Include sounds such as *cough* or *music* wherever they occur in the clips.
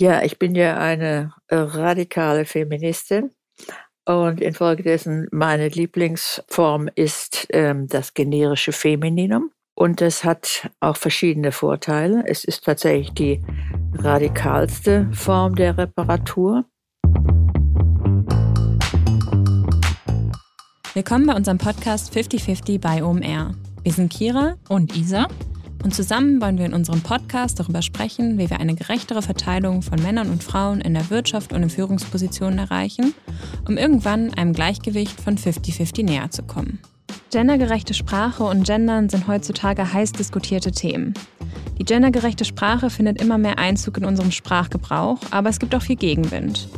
Ja, ich bin ja eine äh, radikale Feministin und infolgedessen meine Lieblingsform ist ähm, das generische Femininum. Und es hat auch verschiedene Vorteile. Es ist tatsächlich die radikalste Form der Reparatur. Willkommen bei unserem Podcast 5050 bei OMR. Wir sind Kira und Isa und zusammen wollen wir in unserem Podcast darüber sprechen, wie wir eine gerechtere Verteilung von Männern und Frauen in der Wirtschaft und in Führungspositionen erreichen, um irgendwann einem Gleichgewicht von 50-50 näher zu kommen. Gendergerechte Sprache und Gendern sind heutzutage heiß diskutierte Themen. Die gendergerechte Sprache findet immer mehr Einzug in unserem Sprachgebrauch, aber es gibt auch viel Gegenwind.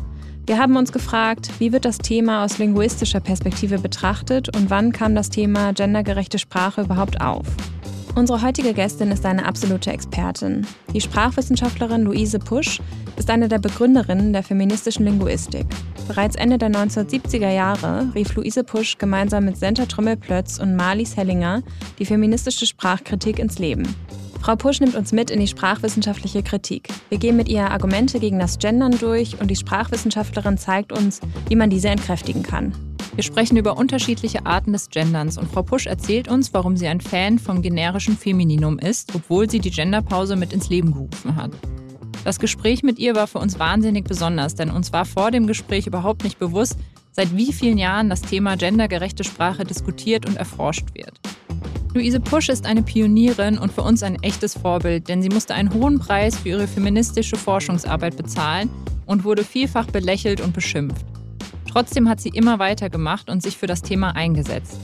Wir haben uns gefragt, wie wird das Thema aus linguistischer Perspektive betrachtet und wann kam das Thema gendergerechte Sprache überhaupt auf? Unsere heutige Gästin ist eine absolute Expertin. Die Sprachwissenschaftlerin Luise Pusch ist eine der Begründerinnen der feministischen Linguistik. Bereits Ende der 1970er Jahre rief Luise Pusch gemeinsam mit Senta Trümmelplötz und Marlies Hellinger die feministische Sprachkritik ins Leben. Frau Pusch nimmt uns mit in die sprachwissenschaftliche Kritik. Wir gehen mit ihr Argumente gegen das Gendern durch und die Sprachwissenschaftlerin zeigt uns, wie man diese entkräftigen kann. Wir sprechen über unterschiedliche Arten des Genderns und Frau Pusch erzählt uns, warum sie ein Fan vom generischen Femininum ist, obwohl sie die Genderpause mit ins Leben gerufen hat. Das Gespräch mit ihr war für uns wahnsinnig besonders, denn uns war vor dem Gespräch überhaupt nicht bewusst, seit wie vielen Jahren das Thema gendergerechte Sprache diskutiert und erforscht wird. Luise Pusch ist eine Pionierin und für uns ein echtes Vorbild, denn sie musste einen hohen Preis für ihre feministische Forschungsarbeit bezahlen und wurde vielfach belächelt und beschimpft. Trotzdem hat sie immer weitergemacht und sich für das Thema eingesetzt.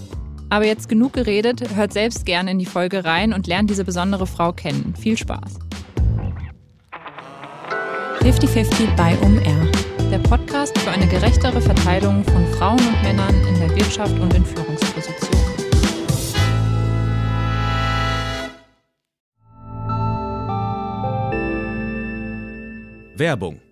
Aber jetzt genug geredet, hört selbst gerne in die Folge rein und lernt diese besondere Frau kennen. Viel Spaß. 50-50 bei OMR. Der Podcast für eine gerechtere Verteilung von Frauen und Männern in der Wirtschaft und in Führungspositionen. Werbung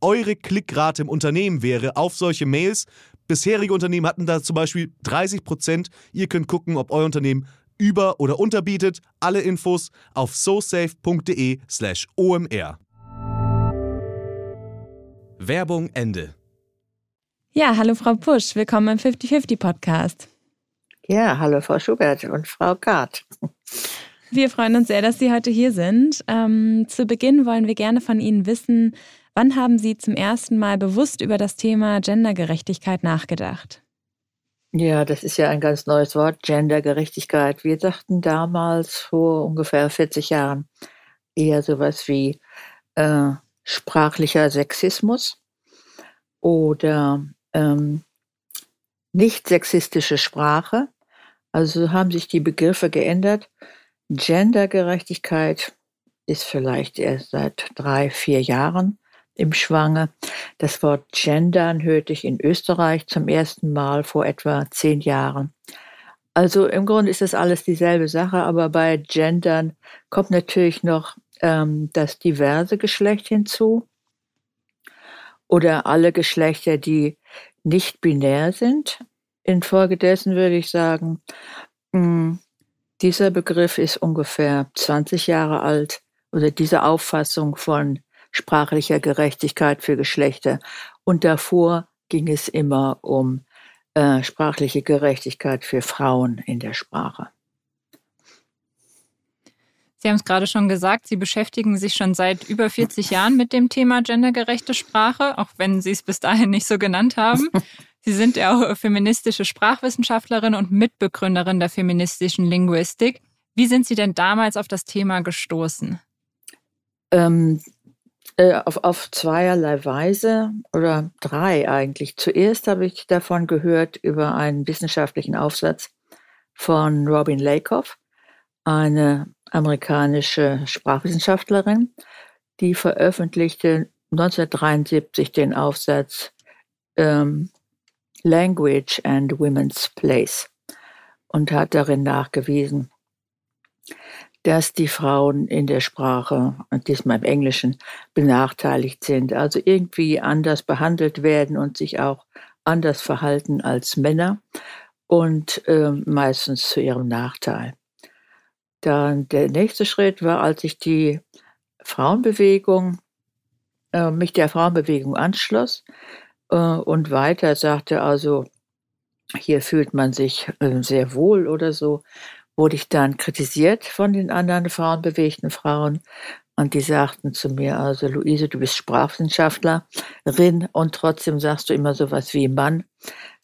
eure Klickrate im Unternehmen wäre auf solche Mails. Bisherige Unternehmen hatten da zum Beispiel 30 Prozent. Ihr könnt gucken, ob euer Unternehmen über- oder unterbietet. Alle Infos auf sosafe.de/slash omr. Werbung Ende. Ja, hallo Frau Pusch, willkommen im 50-50 Podcast. Ja, hallo Frau Schubert und Frau Gart. Wir freuen uns sehr, dass Sie heute hier sind. Ähm, zu Beginn wollen wir gerne von Ihnen wissen, Wann haben Sie zum ersten Mal bewusst über das Thema Gendergerechtigkeit nachgedacht? Ja, das ist ja ein ganz neues Wort, Gendergerechtigkeit. Wir dachten damals vor ungefähr 40 Jahren eher sowas wie äh, sprachlicher Sexismus oder ähm, nicht sexistische Sprache. Also haben sich die Begriffe geändert. Gendergerechtigkeit ist vielleicht erst seit drei, vier Jahren im Schwange. Das Wort gendern hörte ich in Österreich zum ersten Mal vor etwa zehn Jahren. Also im Grunde ist das alles dieselbe Sache, aber bei gendern kommt natürlich noch ähm, das diverse Geschlecht hinzu oder alle Geschlechter, die nicht binär sind. Infolgedessen würde ich sagen, mh, hm, dieser Begriff ist ungefähr 20 Jahre alt oder diese Auffassung von sprachlicher Gerechtigkeit für Geschlechter. Und davor ging es immer um äh, sprachliche Gerechtigkeit für Frauen in der Sprache. Sie haben es gerade schon gesagt, Sie beschäftigen sich schon seit über 40 Jahren mit dem Thema gendergerechte Sprache, auch wenn Sie es bis dahin nicht so genannt haben. *laughs* Sie sind ja auch feministische Sprachwissenschaftlerin und Mitbegründerin der feministischen Linguistik. Wie sind Sie denn damals auf das Thema gestoßen? Ähm, äh, auf, auf zweierlei Weise oder drei eigentlich. Zuerst habe ich davon gehört über einen wissenschaftlichen Aufsatz von Robin Lakoff, eine amerikanische Sprachwissenschaftlerin, die veröffentlichte 1973 den Aufsatz ähm, Language and Women's Place und hat darin nachgewiesen, dass die Frauen in der Sprache, diesmal im Englischen, benachteiligt sind, also irgendwie anders behandelt werden und sich auch anders verhalten als Männer und äh, meistens zu ihrem Nachteil. Dann der nächste Schritt war, als ich die Frauenbewegung, äh, mich der Frauenbewegung anschloss äh, und weiter sagte, also hier fühlt man sich äh, sehr wohl oder so, wurde ich dann kritisiert von den anderen frauenbewegten Frauen. Und die sagten zu mir, also Luise, du bist Sprachwissenschaftlerin und trotzdem sagst du immer sowas wie Mann.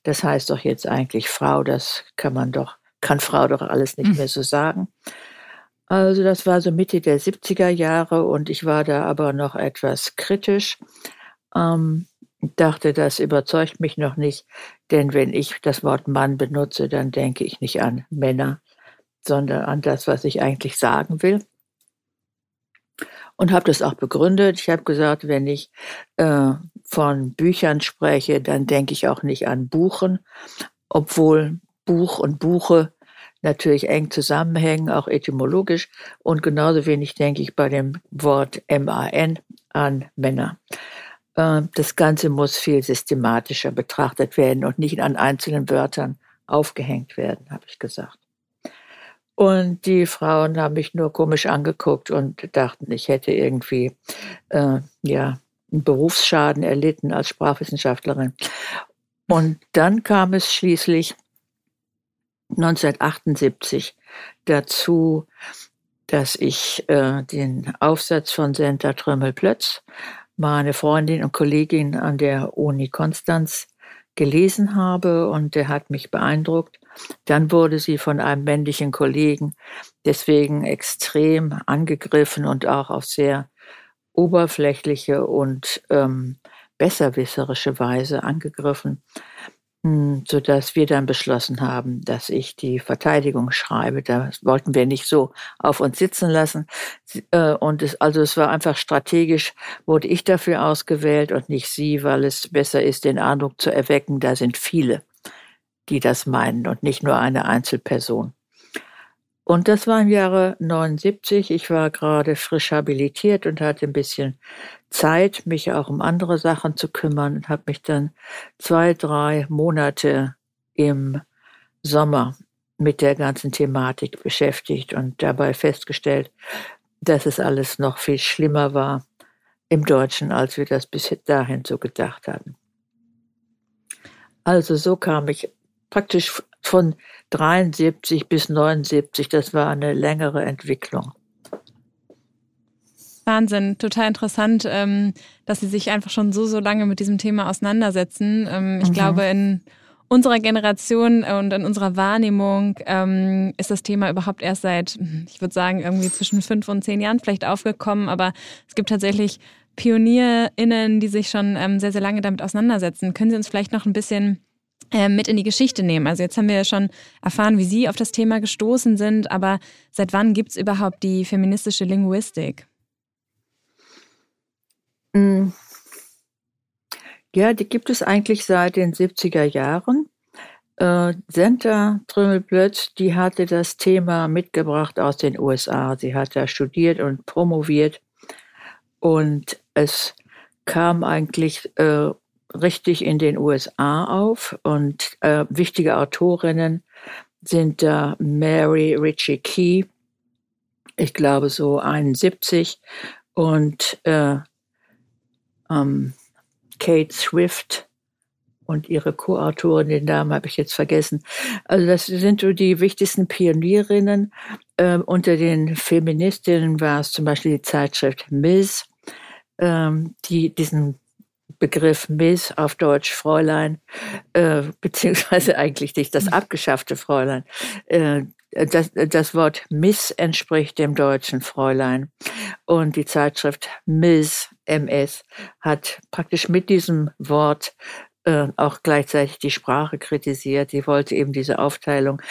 Das heißt doch jetzt eigentlich Frau, das kann man doch, kann Frau doch alles nicht hm. mehr so sagen. Also das war so Mitte der 70er Jahre und ich war da aber noch etwas kritisch. Ähm, dachte, das überzeugt mich noch nicht, denn wenn ich das Wort Mann benutze, dann denke ich nicht an Männer, sondern an das, was ich eigentlich sagen will. Und habe das auch begründet. Ich habe gesagt, wenn ich äh, von Büchern spreche, dann denke ich auch nicht an Buchen, obwohl Buch und Buche natürlich eng zusammenhängen, auch etymologisch. Und genauso wenig denke ich bei dem Wort MAN an Männer. Äh, das Ganze muss viel systematischer betrachtet werden und nicht an einzelnen Wörtern aufgehängt werden, habe ich gesagt. Und die Frauen haben mich nur komisch angeguckt und dachten, ich hätte irgendwie äh, ja, einen Berufsschaden erlitten als Sprachwissenschaftlerin. Und dann kam es schließlich 1978 dazu, dass ich äh, den Aufsatz von Senta Trömmel-Plötz, meine Freundin und Kollegin an der Uni Konstanz, gelesen habe und der hat mich beeindruckt. Dann wurde sie von einem männlichen Kollegen deswegen extrem angegriffen und auch auf sehr oberflächliche und ähm, besserwisserische Weise angegriffen, hm, so dass wir dann beschlossen haben, dass ich die Verteidigung schreibe. Da wollten wir nicht so auf uns sitzen lassen. Äh, und es, also es war einfach strategisch, wurde ich dafür ausgewählt und nicht sie, weil es besser ist, den Eindruck zu erwecken, da sind viele die das meinen und nicht nur eine Einzelperson. Und das war im Jahre 79. Ich war gerade frisch habilitiert und hatte ein bisschen Zeit, mich auch um andere Sachen zu kümmern und habe mich dann zwei, drei Monate im Sommer mit der ganzen Thematik beschäftigt und dabei festgestellt, dass es alles noch viel schlimmer war im Deutschen, als wir das bis dahin so gedacht hatten. Also so kam ich praktisch von 73 bis 79. Das war eine längere Entwicklung. Wahnsinn, total interessant, ähm, dass Sie sich einfach schon so, so lange mit diesem Thema auseinandersetzen. Ähm, ich mhm. glaube, in unserer Generation und in unserer Wahrnehmung ähm, ist das Thema überhaupt erst seit, ich würde sagen, irgendwie zwischen fünf und zehn Jahren vielleicht aufgekommen. Aber es gibt tatsächlich PionierInnen, die sich schon ähm, sehr, sehr lange damit auseinandersetzen. Können Sie uns vielleicht noch ein bisschen äh, mit in die Geschichte nehmen. Also jetzt haben wir ja schon erfahren, wie Sie auf das Thema gestoßen sind, aber seit wann gibt es überhaupt die feministische Linguistik? Mm. Ja, die gibt es eigentlich seit den 70er Jahren. Äh, Senta Trümmelblötz, die hatte das Thema mitgebracht aus den USA. Sie hat da studiert und promoviert. Und es kam eigentlich äh, richtig in den USA auf und äh, wichtige Autorinnen sind da Mary Ritchie Key, ich glaube so 71 und äh, ähm, Kate Swift und ihre Co-Autorin, den Namen habe ich jetzt vergessen. Also das sind so die wichtigsten Pionierinnen. Ähm, unter den Feministinnen war es zum Beispiel die Zeitschrift Ms, ähm, die diesen Begriff Miss auf Deutsch Fräulein, äh, beziehungsweise *laughs* eigentlich nicht das abgeschaffte Fräulein. Äh, das, das Wort Miss entspricht dem deutschen Fräulein. Und die Zeitschrift Miss, MS, hat praktisch mit diesem Wort äh, auch gleichzeitig die Sprache kritisiert. Sie wollte eben diese Aufteilung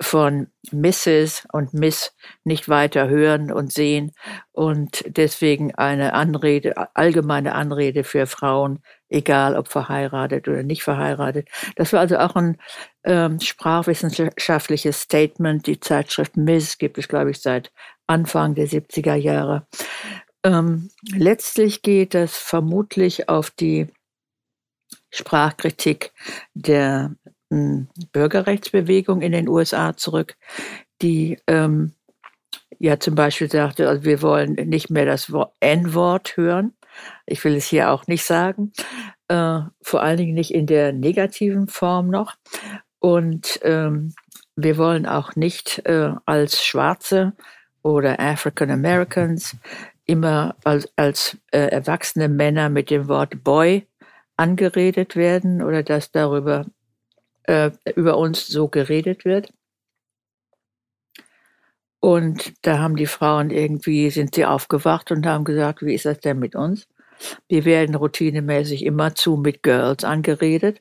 von Mrs. und Miss nicht weiter hören und sehen und deswegen eine Anrede, allgemeine Anrede für Frauen, egal ob verheiratet oder nicht verheiratet. Das war also auch ein ähm, sprachwissenschaftliches Statement. Die Zeitschrift Miss gibt es, glaube ich, seit Anfang der 70er Jahre. Ähm, letztlich geht das vermutlich auf die Sprachkritik der hm, Bürgerrechtsbewegung in den USA zurück, die ähm, ja zum Beispiel sagte, also wir wollen nicht mehr das N-Wort hören. Ich will es hier auch nicht sagen, äh, vor allen Dingen nicht in der negativen Form noch. Und ähm, wir wollen auch nicht äh, als Schwarze oder African Americans immer als, als äh, erwachsene Männer mit dem Wort Boy angeredet werden oder dass darüber äh, über uns so geredet wird. Und da haben die Frauen irgendwie, sind sie aufgewacht und haben gesagt, wie ist das denn mit uns? Wir werden routinemäßig immerzu mit Girls angeredet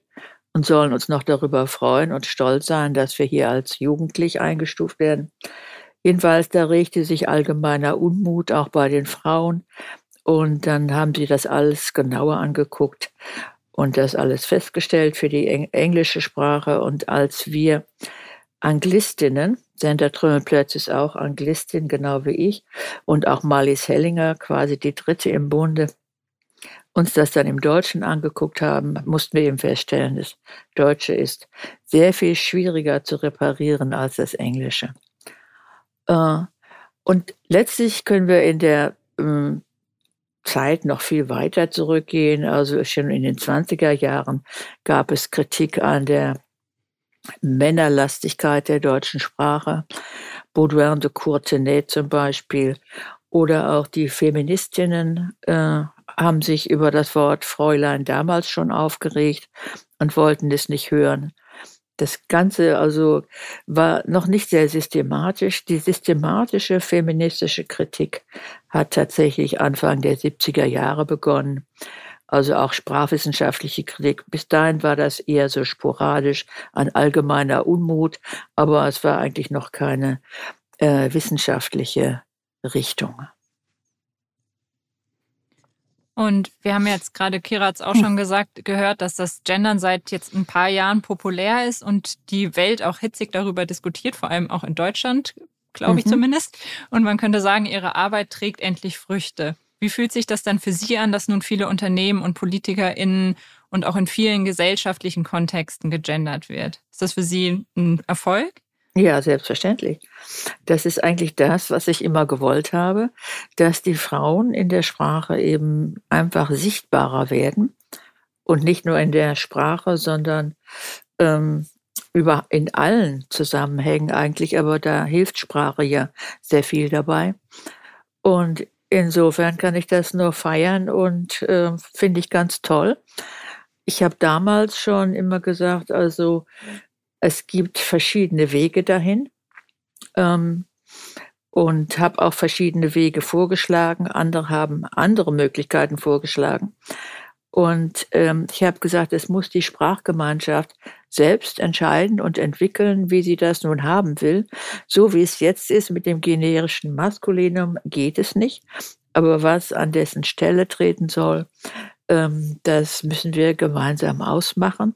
und sollen uns noch darüber freuen und stolz sein, dass wir hier als jugendlich eingestuft werden. Jedenfalls, da regte sich allgemeiner Unmut auch bei den Frauen. Und dann haben sie das alles genauer angeguckt und das alles festgestellt für die englische Sprache. Und als wir Anglistinnen, Sandra Trümmelplatz ist auch Anglistin, genau wie ich, und auch Marlies Hellinger, quasi die dritte im Bunde, uns das dann im Deutschen angeguckt haben, mussten wir eben feststellen, das Deutsche ist sehr viel schwieriger zu reparieren als das Englische. Äh, und letztlich können wir in der ähm, Zeit noch viel weiter zurückgehen. Also schon in den 20er Jahren gab es Kritik an der Männerlastigkeit der deutschen Sprache. Baudouin de Courtenay zum Beispiel. Oder auch die Feministinnen äh, haben sich über das Wort Fräulein damals schon aufgeregt und wollten es nicht hören. Das Ganze also war noch nicht sehr systematisch. Die systematische feministische Kritik hat tatsächlich Anfang der 70er Jahre begonnen. Also auch sprachwissenschaftliche Kritik. Bis dahin war das eher so sporadisch, ein allgemeiner Unmut, aber es war eigentlich noch keine äh, wissenschaftliche Richtung. Und wir haben jetzt gerade, Kira hat es auch schon *laughs* gesagt, gehört, dass das Gendern seit jetzt ein paar Jahren populär ist und die Welt auch hitzig darüber diskutiert, vor allem auch in Deutschland, glaube ich mhm. zumindest. Und man könnte sagen, ihre Arbeit trägt endlich Früchte. Wie fühlt sich das dann für Sie an, dass nun viele Unternehmen und PolitikerInnen und auch in vielen gesellschaftlichen Kontexten gegendert wird? Ist das für Sie ein Erfolg? Ja, selbstverständlich. Das ist eigentlich das, was ich immer gewollt habe, dass die Frauen in der Sprache eben einfach sichtbarer werden und nicht nur in der Sprache, sondern ähm, über, in allen Zusammenhängen eigentlich, aber da hilft Sprache ja sehr viel dabei. Und insofern kann ich das nur feiern und äh, finde ich ganz toll. Ich habe damals schon immer gesagt, also es gibt verschiedene Wege dahin ähm, und habe auch verschiedene Wege vorgeschlagen. Andere haben andere Möglichkeiten vorgeschlagen. Und ähm, ich habe gesagt, es muss die Sprachgemeinschaft selbst entscheiden und entwickeln, wie sie das nun haben will. So wie es jetzt ist mit dem generischen Maskulinum geht es nicht. Aber was an dessen Stelle treten soll, ähm, das müssen wir gemeinsam ausmachen.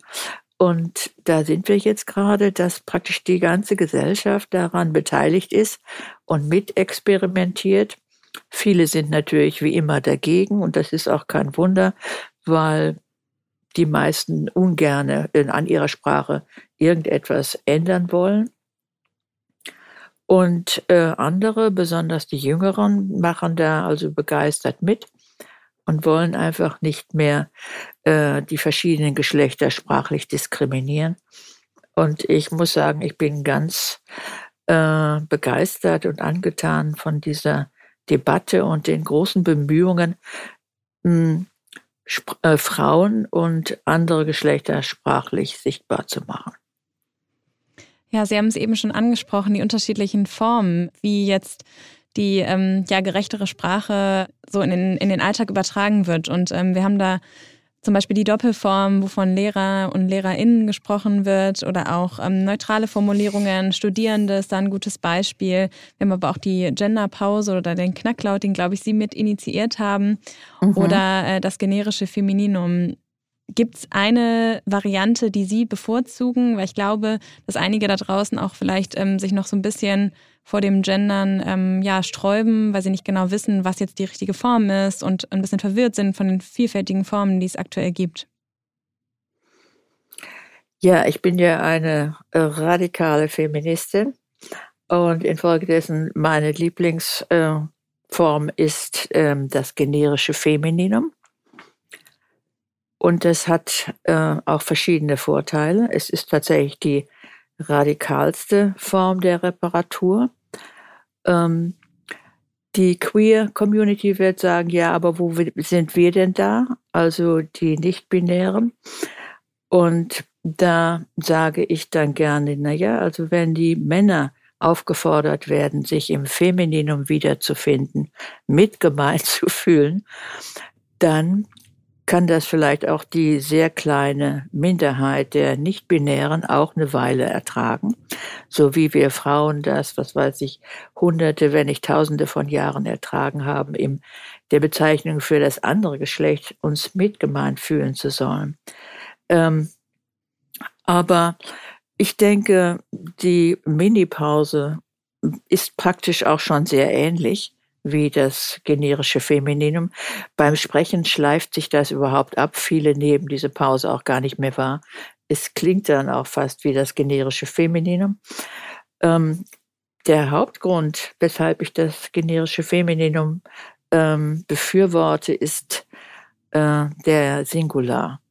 Und da sind wir jetzt gerade, dass praktisch die ganze Gesellschaft daran beteiligt ist und mit experimentiert. Viele sind natürlich wie immer dagegen und das ist auch kein Wunder, weil die meisten ungerne an ihrer Sprache irgendetwas ändern wollen. Und äh, andere, besonders die Jüngeren, machen da also begeistert mit und wollen einfach nicht mehr äh, die verschiedenen Geschlechter sprachlich diskriminieren. Und ich muss sagen, ich bin ganz äh, begeistert und angetan von dieser Debatte und den großen Bemühungen, mh, hm, äh, Frauen und andere Geschlechter sprachlich sichtbar zu machen. Ja, Sie haben es eben schon angesprochen, die unterschiedlichen Formen, wie jetzt die ähm, ja gerechtere Sprache so in den, in den Alltag übertragen wird. Und ähm, wir haben da zum Beispiel die Doppelform, wovon Lehrer und LehrerInnen gesprochen wird oder auch ähm, neutrale Formulierungen, Studierende ist da ein gutes Beispiel. Wir haben aber auch die Genderpause oder den Knacklaut, den, glaube ich, Sie mit initiiert haben mhm. oder äh, das generische Femininum. Gibt es eine Variante, die Sie bevorzugen? Weil ich glaube, dass einige da draußen auch vielleicht ähm, sich noch so ein bisschen vor dem Gendern ähm, ja, sträuben, weil sie nicht genau wissen, was jetzt die richtige Form ist und ein bisschen verwirrt sind von den vielfältigen Formen, die es aktuell gibt. Ja, ich bin ja eine äh, radikale Feministin und infolgedessen meine Lieblingsform äh, ist äh, das generische Femininum. Und das hat äh, auch verschiedene Vorteile. Es ist tatsächlich die radikalste Form der Reparatur. Ähm, die Queer Community wird sagen, ja, aber wo sind wir denn da? Also die Nicht-Binären. Und da sage ich dann gerne, naja, also wenn die Männer aufgefordert werden, sich im Femininum wiederzufinden, mitgemeint *laughs* zu fühlen, dann kann das vielleicht auch die sehr kleine Minderheit der Nichtbinären auch eine Weile ertragen, so wie wir Frauen das, was weiß ich, Hunderte, wenn nicht Tausende von Jahren ertragen haben, in der Bezeichnung für das andere Geschlecht uns mitgemeint fühlen zu sollen. Ähm, aber ich denke, die Mini-Pause ist praktisch auch schon sehr ähnlich wie das generische Femininum. Beim Sprechen schleift sich das überhaupt ab. Viele nehmen diese Pause auch gar nicht mehr wahr. Es klingt dann auch fast wie das generische Femininum. Ähm, der Hauptgrund, weshalb ich das generische Femininum ähm, befürworte, ist äh, der Singular.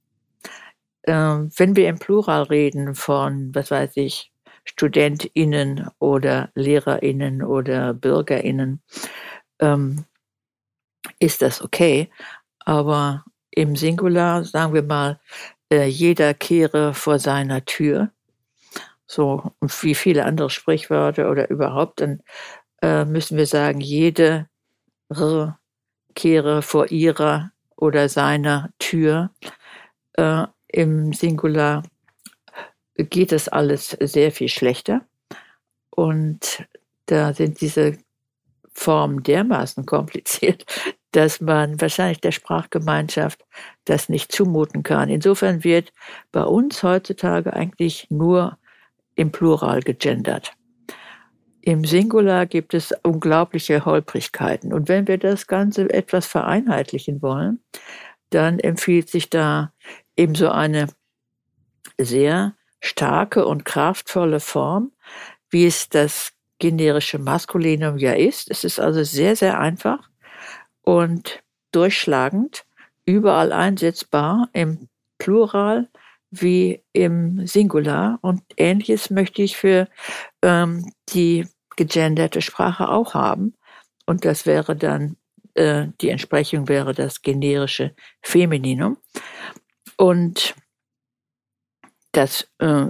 Ähm, wenn wir im Plural reden von, was weiß ich, StudentInnen oder LehrerInnen oder BürgerInnen, ähm, ist das okay. Aber im Singular, sagen wir mal, äh, jeder kehre vor seiner Tür, so wie viele andere Sprichwörter oder überhaupt, dann äh, müssen wir sagen, jede kehre vor ihrer oder seiner Tür. Äh, Im Singular geht das alles sehr viel schlechter. Und da sind diese Form dermaßen kompliziert, *laughs* dass man wahrscheinlich der Sprachgemeinschaft das nicht zumuten kann. Insofern wird bei uns heutzutage eigentlich nur im Plural gegendert. Im Singular gibt es unglaubliche Holprigkeiten. Und wenn wir das Ganze etwas vereinheitlichen wollen, dann empfiehlt sich da eben so eine sehr starke und kraftvolle Form, wie es das generische Maskulinum ja ist. Es ist also sehr, sehr einfach und durchschlagend, überall einsetzbar im Plural wie im Singular. Und ähnliches möchte ich für ähm, die gegenderte Sprache auch haben. Und das wäre dann, äh, die Entsprechung wäre das generische Femininum. Und das äh,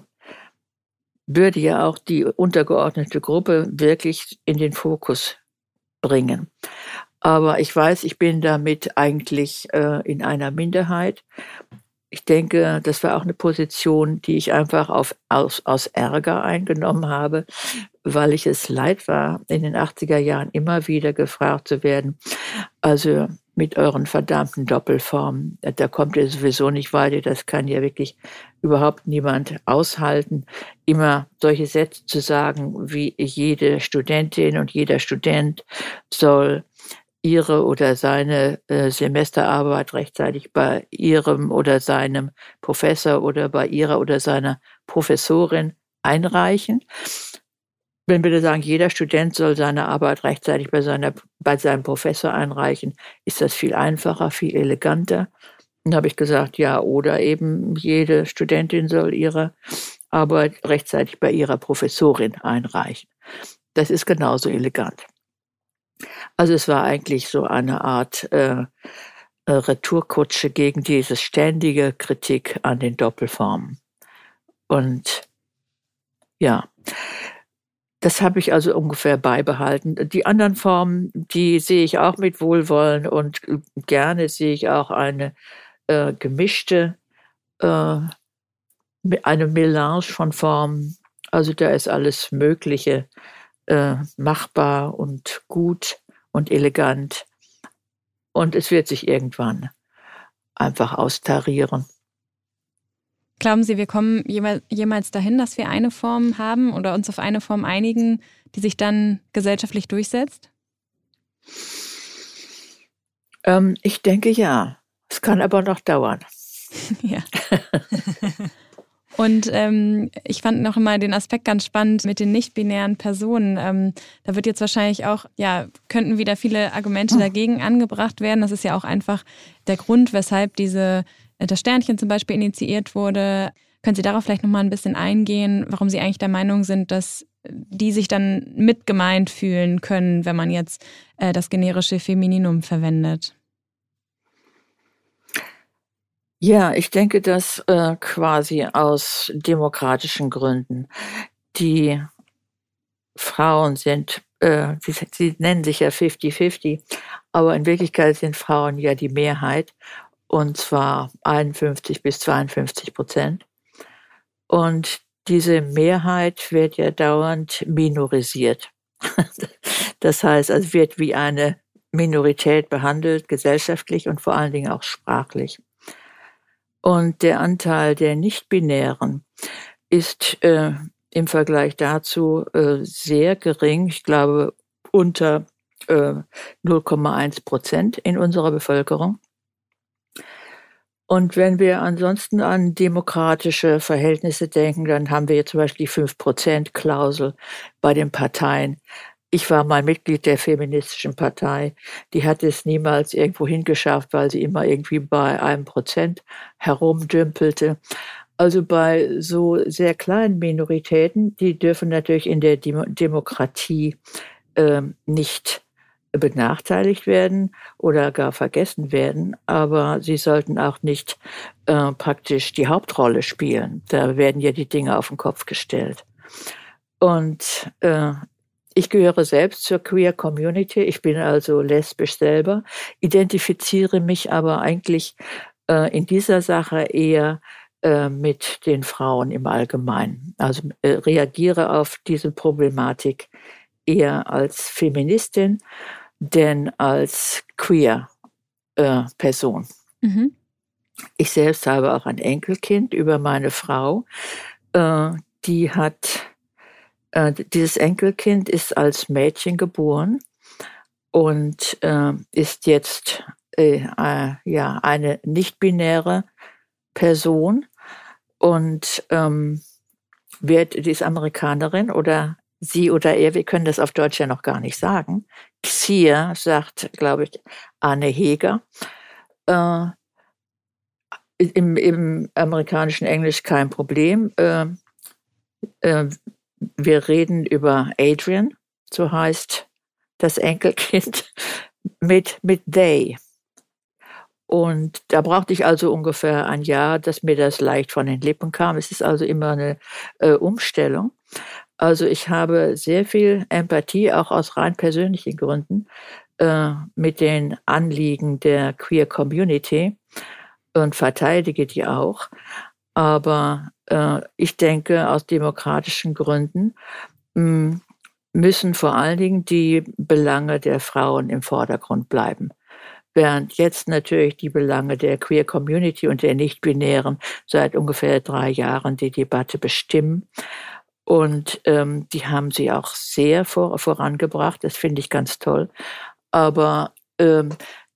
würde ja auch die untergeordnete Gruppe wirklich in den Fokus bringen. Aber ich weiß, ich bin damit eigentlich äh, in einer Minderheit. Ich denke, das war auch eine Position, die ich einfach auf, aus, aus Ärger eingenommen habe, weil ich es leid war, in den 80er Jahren immer wieder gefragt zu werden. Also mit euren verdammten Doppelformen. Da kommt ihr sowieso nicht weiter. Das kann ja wirklich überhaupt niemand aushalten. Immer solche Sätze zu sagen, wie jede Studentin und jeder Student soll ihre oder seine äh, Semesterarbeit rechtzeitig bei ihrem oder seinem Professor oder bei ihrer oder seiner Professorin einreichen wenn wir sagen, jeder Student soll seine Arbeit rechtzeitig bei, seiner, bei seinem Professor einreichen, ist das viel einfacher, viel eleganter. Dann habe ich gesagt, ja, oder eben jede Studentin soll ihre Arbeit rechtzeitig bei ihrer Professorin einreichen. Das ist genauso elegant. Also es war eigentlich so eine Art äh, äh Retourkutsche gegen diese ständige Kritik an den Doppelformen. Und ja, das habe ich also ungefähr beibehalten. Die anderen Formen, die sehe ich auch mit Wohlwollen und gerne sehe ich auch eine äh, gemischte, äh, eine Melange von Formen. Also da ist alles Mögliche äh, machbar und gut und elegant. Und es wird sich irgendwann einfach austarieren. Glauben Sie, wir kommen jemals dahin, dass wir eine Form haben oder uns auf eine Form einigen, die sich dann gesellschaftlich durchsetzt? Ähm, ich denke ja. Es kann aber noch dauern. *laughs* ja. Und ähm, ich fand noch immer den Aspekt ganz spannend mit den nicht-binären Personen. Ähm, da wird jetzt wahrscheinlich auch, ja, könnten wieder viele Argumente hm. dagegen angebracht werden. Das ist ja auch einfach der Grund, weshalb diese das Sternchen zum Beispiel initiiert wurde. Können Sie darauf vielleicht nochmal ein bisschen eingehen, warum Sie eigentlich der Meinung sind, dass die sich dann mitgemeint fühlen können, wenn man jetzt äh, das generische Femininum verwendet? Ja, ich denke, dass äh, quasi aus demokratischen Gründen die Frauen sind, äh, sie, sie nennen sich ja 50-50, aber in Wirklichkeit sind Frauen ja die Mehrheit und zwar 51 bis 52 Prozent. Und diese Mehrheit wird ja dauernd minorisiert. *laughs* Das heißt, es wird wie eine Minorität behandelt, gesellschaftlich und vor allen Dingen auch sprachlich. Und der Anteil der Nichtbinären ist äh, im Vergleich dazu äh, sehr gering. Ich glaube unter äh, 0,1 Prozent in unserer Bevölkerung. Und wenn wir ansonsten an demokratische Verhältnisse denken, dann haben wir jetzt zum Beispiel die 5-Prozent-Klausel bei den Parteien. Ich war mal Mitglied der feministischen Partei. Die hat es niemals irgendwo hingeschafft, weil sie immer irgendwie bei einem Prozent herumdümpelte. Also bei so sehr kleinen Minoritäten, die dürfen natürlich in der Demokratie äh, nicht benachteiligt werden oder gar vergessen werden, aber sie sollten auch nicht äh, praktisch die Hauptrolle spielen. Da werden ja die Dinge auf den Kopf gestellt. Und äh, ich gehöre selbst zur Queer Community. Ich bin also lesbisch selber, identifiziere mich aber eigentlich äh, in dieser Sache eher äh, mit den Frauen im Allgemeinen. Also äh, reagiere auf diese Problematik eher als Feministin denn als queer äh, Person. Mhm. Ich selbst habe auch ein Enkelkind über meine Frau. Äh, die hat, äh, dieses Enkelkind ist als Mädchen geboren und äh, ist jetzt äh, äh, ja eine nicht-binäre Person und ähm, wird, die ist Amerikanerin oder sie oder er, wir können das auf Deutsch ja noch gar nicht sagen. Xia, sagt, glaube ich, Anne Heger. Äh, im, im, amerikanischen Englisch kein Problem. Äh, äh, wir reden über Adrian, so heißt das Enkelkind, *laughs* mit, mit they. Und da brauchte ich also ungefähr ein Jahr, dass mir das leicht von den Lippen kam. Es ist also immer eine äh, Umstellung. Also ich habe sehr viel Empathie, auch aus rein persönlichen Gründen, äh, mit den Anliegen der Queer Community und verteidige die auch. Aber äh, ich denke, aus demokratischen Gründen hm, müssen vor allen Dingen die Belange der Frauen im Vordergrund bleiben. Während jetzt natürlich die Belange der Queer Community und der Nichtbinären seit ungefähr drei Jahren die Debatte bestimmen. Und ähm, die haben sie auch sehr vor, vorangebracht. Das finde ich ganz toll. Aber ähm,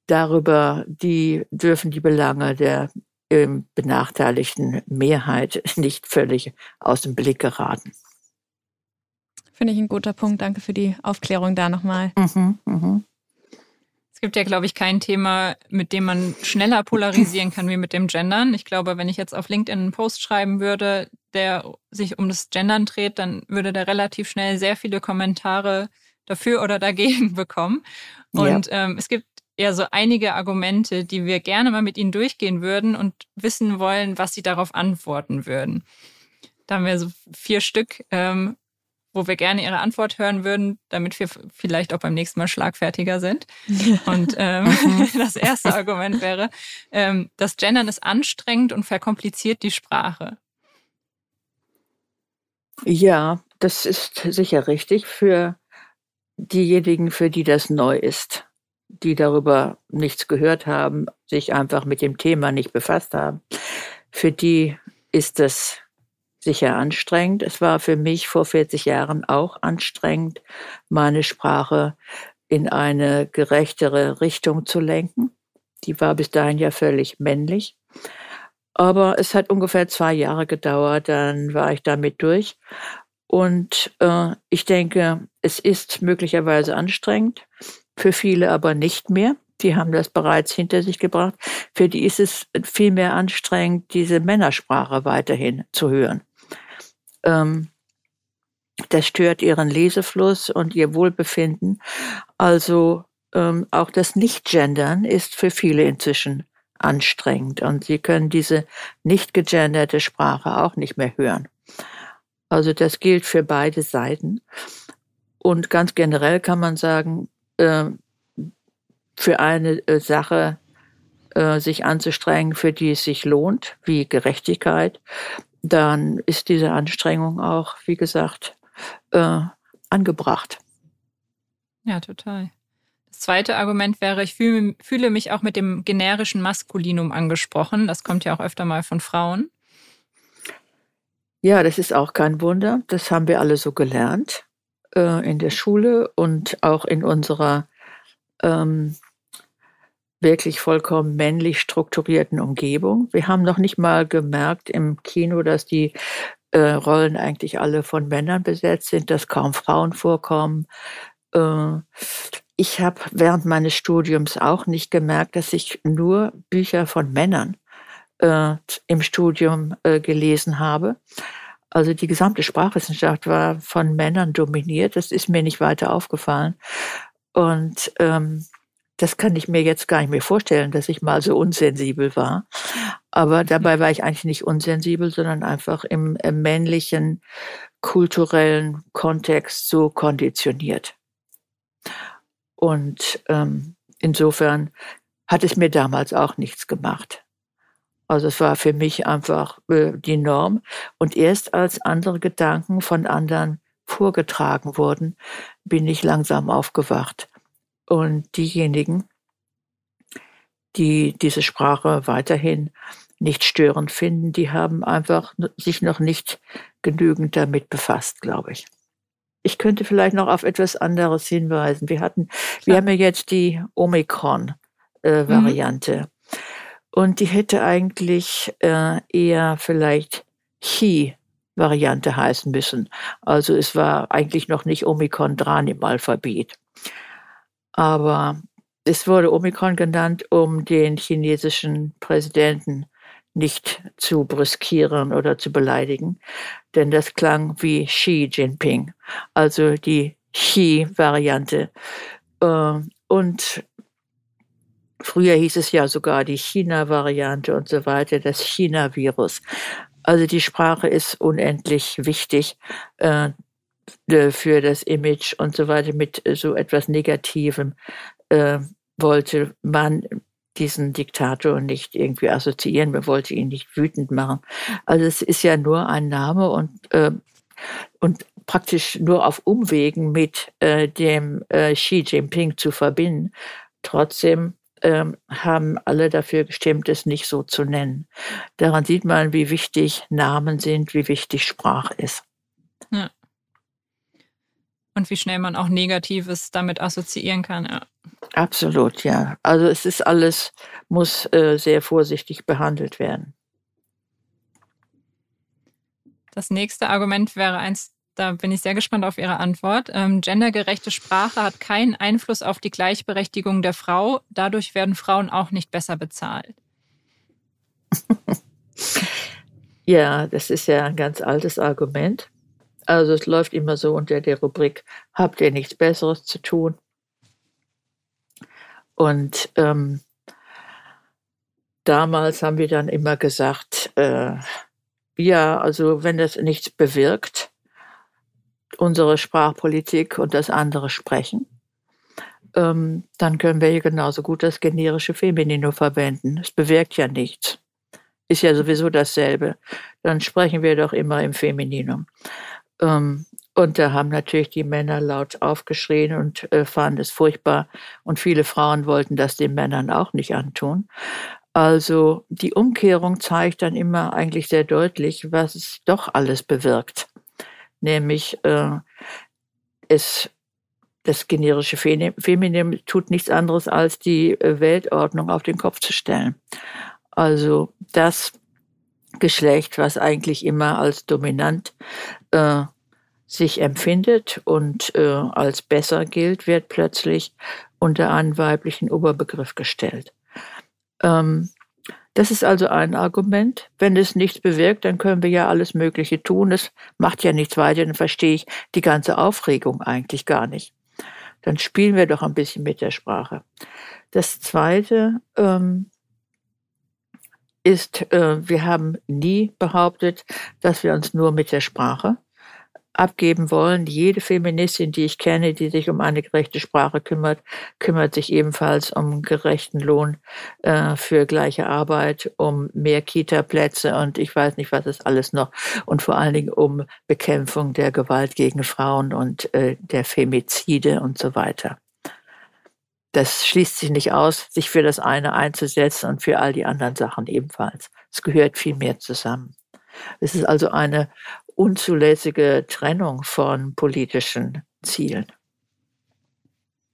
darüber die dürfen die Belange der ähm, benachteiligten Mehrheit *laughs* nicht völlig aus dem Blick geraten. Finde ich ein guter Punkt. Danke für die Aufklärung da nochmal. Mhm, mhm. Es gibt ja, glaube ich, kein Thema, mit dem man schneller polarisieren kann wie mit dem Gendern. Ich glaube, wenn ich jetzt auf LinkedIn einen Post schreiben würde, der sich um das Gendern dreht, dann würde der relativ schnell sehr viele Kommentare dafür oder dagegen *laughs* bekommen. Und ja. ähm, es gibt ja so einige Argumente, die wir gerne mal mit Ihnen durchgehen würden und wissen wollen, was Sie darauf antworten würden. Da haben wir so vier Stück, ähm, wo wir gerne Ihre Antwort hören würden, damit wir vielleicht auch beim nächsten Mal schlagfertiger sind. *laughs* Und ähm, *laughs* das erste Argument wäre, ähm, das Gendern ist anstrengend und verkompliziert die Sprache. Ja, das ist sicher richtig für diejenigen, für die das neu ist, die darüber nichts gehört haben, sich einfach mit dem Thema nicht befasst haben. Für die ist das sicher anstrengend. Es war für mich vor 40 Jahren auch anstrengend, meine Sprache in eine gerechtere Richtung zu lenken. Die war bis dahin ja völlig männlich. Aber es hat ungefähr zwei Jahre gedauert, dann war ich damit durch. Und äh, ich denke, es ist möglicherweise anstrengend, für viele aber nicht mehr. Die haben das bereits hinter sich gebracht. Für die ist es viel mehr anstrengend, diese Männersprache weiterhin zu hören. Ähm, das stört ihren Lesefluss und ihr Wohlbefinden. Also ähm, auch das Nicht-Gendern ist für viele inzwischen anstrengend und sie können diese nicht gegenderte Sprache auch nicht mehr hören. Also das gilt für beide Seiten. Und ganz generell kann man sagen, äh, für eine äh, Sache äh, sich anzustrengen, für die es sich lohnt, wie Gerechtigkeit, dann ist diese Anstrengung auch, wie gesagt, äh, angebracht. Ja, total. Das zweite Argument wäre, ich fühle, fühle mich auch mit dem generischen Maskulinum angesprochen. Das kommt ja auch öfter mal von Frauen. Ja, das ist auch kein Wunder. Das haben wir alle so gelernt äh, in der Schule und auch in unserer ähm, wirklich vollkommen männlich strukturierten Umgebung. Wir haben noch nicht mal gemerkt im Kino, dass die äh, Rollen eigentlich alle von Männern besetzt sind, dass kaum Frauen vorkommen. Äh, ich habe während meines Studiums auch nicht gemerkt, dass ich nur Bücher von Männern äh, im Studium äh, gelesen habe. Also die gesamte Sprachwissenschaft war von Männern dominiert. Das ist mir nicht weiter aufgefallen. Und ähm, das kann ich mir jetzt gar nicht mehr vorstellen, dass ich mal so unsensibel war. Aber dabei war ich eigentlich nicht unsensibel, sondern einfach im, männlichen kulturellen Kontext so konditioniert. Und ähm, insofern hat es mir damals auch nichts gemacht. Also es war für mich einfach äh, die Norm. Und erst als andere Gedanken von anderen vorgetragen wurden, bin ich langsam aufgewacht. Und diejenigen, die diese Sprache weiterhin nicht störend finden, die haben einfach sich noch nicht genügend damit befasst, glaube ich. Ich könnte vielleicht noch auf etwas anderes hinweisen. Wir hatten, wir haben ja jetzt die Omikron-Variante. Äh, mhm. Und die hätte eigentlich äh, eher vielleicht Chi-Variante heißen müssen. Also es war eigentlich noch nicht Omikron dran im Alphabet. Aber es wurde Omikron genannt, um den chinesischen Präsidenten nicht zu briskieren oder zu beleidigen, denn das klang wie Xi Jinping, also die Xi-Variante. Äh, und Früher hieß es ja sogar die China-Variante und so weiter, das China-Virus. Also die Sprache ist unendlich wichtig äh, für das Image und so weiter. Mit so etwas Negativem äh, wollte man diesen Diktator nicht irgendwie assoziieren, man wollte ihn nicht wütend machen. Also es ist ja nur ein Name und, äh, und praktisch nur auf Umwegen mit äh, dem äh, Xi Jinping zu verbinden. Trotzdem ähm, haben alle dafür gestimmt, es nicht so zu nennen. Daran sieht man, wie wichtig Namen sind, wie wichtig Sprache ist. Ja. Und wie schnell man auch Negatives damit assoziieren kann. Ja. Absolut, ja. Also es ist alles, muss äh, sehr vorsichtig behandelt werden. Das nächste Argument wäre eins, Da bin ich sehr gespannt auf Ihre Antwort. Ähm, gendergerechte Sprache hat keinen Einfluss auf die Gleichberechtigung der Frau. Dadurch werden Frauen auch nicht besser bezahlt. *laughs* ja, das ist ja ein ganz altes Argument. Also es läuft immer so unter der Rubrik, habt ihr nichts Besseres zu tun? Und ähm, damals haben wir dann immer gesagt, äh, ja, also wenn das nichts bewirkt, unsere Sprachpolitik und das andere sprechen, ähm, dann können wir hier genauso gut das generische Feminino verwenden. Es bewirkt ja nichts. Ist ja sowieso dasselbe. Dann sprechen wir doch immer im Femininum. Ähm, und da haben natürlich die Männer laut aufgeschrien und äh, fanden es furchtbar. Und viele Frauen wollten das den Männern auch nicht antun. Also die Umkehrung zeigt dann immer eigentlich sehr deutlich, was es doch alles bewirkt. Nämlich äh, es, das generische Feminim tut nichts anderes, als die äh, Weltordnung auf den Kopf zu stellen. Also das Geschlecht, was eigentlich immer als dominant äh, sich empfindet und äh, als besser gilt, wird plötzlich unter einen weiblichen Oberbegriff gestellt. Ähm, das ist also ein Argument. Wenn es nichts bewirkt, dann können wir ja alles Mögliche tun. Es macht ja nichts weiter, dann verstehe ich die ganze Aufregung eigentlich gar nicht. Dann spielen wir doch ein bisschen mit der Sprache. Das Zweite ähm, ist, äh, wir haben nie behauptet, dass wir uns nur mit der Sprache abgeben wollen. Jede Feministin, die ich kenne, die sich um eine gerechte Sprache kümmert, kümmert sich ebenfalls um gerechten Lohn äh, für gleiche Arbeit, um mehr Kita-Plätze und ich weiß nicht, was ist alles noch. Und vor allen Dingen um Bekämpfung der Gewalt gegen Frauen und äh, der Femizide und so weiter. Das schließt sich nicht aus, sich für das eine einzusetzen und für all die anderen Sachen ebenfalls. Es gehört viel mehr zusammen. Es ist also eine unzulässige Trennung von politischen Zielen.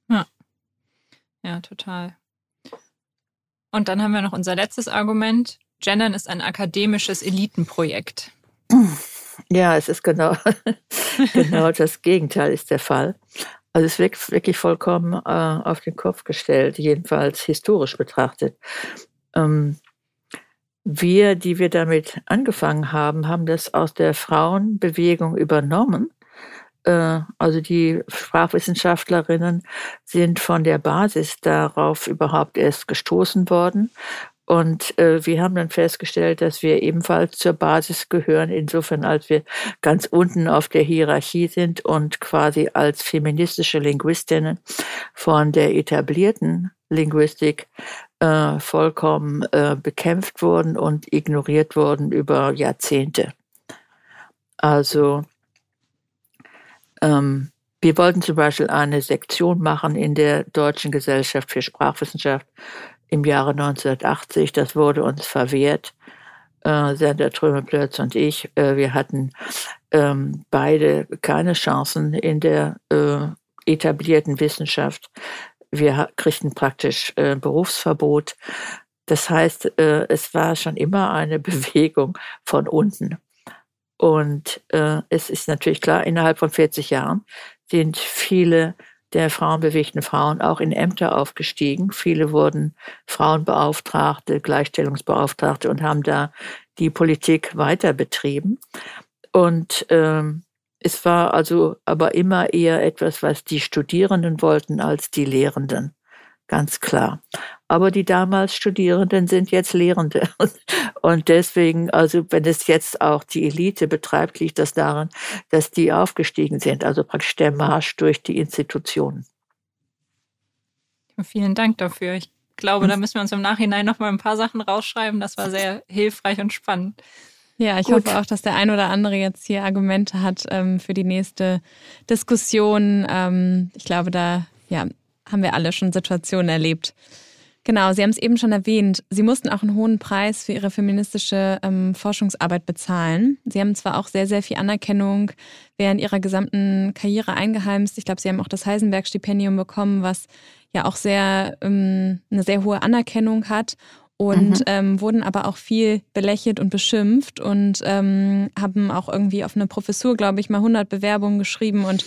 Ja, ja, total. Und dann haben wir noch unser letztes Argument. Gendern ist ein akademisches Elitenprojekt. Ja, es ist genau, *laughs* genau das Gegenteil ist der Fall. Also es wird wirklich vollkommen äh, auf den Kopf gestellt, jedenfalls historisch betrachtet. Ähm, wir, die wir damit angefangen haben, haben das aus der Frauenbewegung übernommen. Äh, also die Sprachwissenschaftlerinnen sind von der Basis darauf überhaupt erst gestoßen worden. Und äh, wir haben dann festgestellt, dass wir ebenfalls zur Basis gehören, insofern als wir ganz unten auf der Hierarchie sind und quasi als feministische Linguistinnen von der etablierten Linguistik äh, vollkommen äh, bekämpft wurden und ignoriert wurden über Jahrzehnte. Also ähm, wir wollten zum Beispiel eine Sektion machen in der Deutschen Gesellschaft für Sprachwissenschaft im Jahre 1980. Das wurde uns verwehrt. Äh, Sender Trömeplötz und ich, äh, wir hatten ähm, beide keine Chancen in der äh, etablierten Wissenschaft wir kriegten praktisch äh, Berufsverbot. Das heißt, äh, es war schon immer eine *laughs* Bewegung von unten. Und äh, es ist natürlich klar, innerhalb von 40 Jahren sind viele der frauenbewegten Frauen auch in Ämter aufgestiegen. Viele wurden Frauenbeauftragte, Gleichstellungsbeauftragte und haben da die Politik weiter betrieben. Und ähm, es war also aber immer eher etwas, was die Studierenden wollten als die Lehrenden. Ganz klar. Aber die damals Studierenden sind jetzt Lehrende. *laughs* Und deswegen, also wenn es jetzt auch die Elite betreibt, liegt das daran, dass die aufgestiegen sind. Also praktisch der Marsch durch die Institutionen. Vielen Dank dafür. Ich glaube, da müssen wir uns im Nachhinein noch mal ein paar Sachen rausschreiben. Das war *laughs* sehr hilfreich und spannend. Ja, ich Gut. hoffe auch, dass der ein oder andere jetzt hier Argumente hat ähm, für die nächste Diskussion. Ähm, ich glaube, da ja, haben wir alle schon Situationen erlebt. Genau, Sie haben es eben schon erwähnt. Sie mussten auch einen hohen Preis für Ihre feministische ähm, Forschungsarbeit bezahlen. Sie haben zwar auch sehr, sehr viel Anerkennung während Ihrer gesamten Karriere eingeheimst. Ich glaube, Sie haben auch das Heisenberg-Stipendium bekommen, was ja auch sehr ähm, eine sehr hohe Anerkennung hat. Und mhm. ähm, wurden aber auch viel belächelt und beschimpft und ähm, haben auch irgendwie auf eine Professur, glaube ich, mal 100 Bewerbungen geschrieben und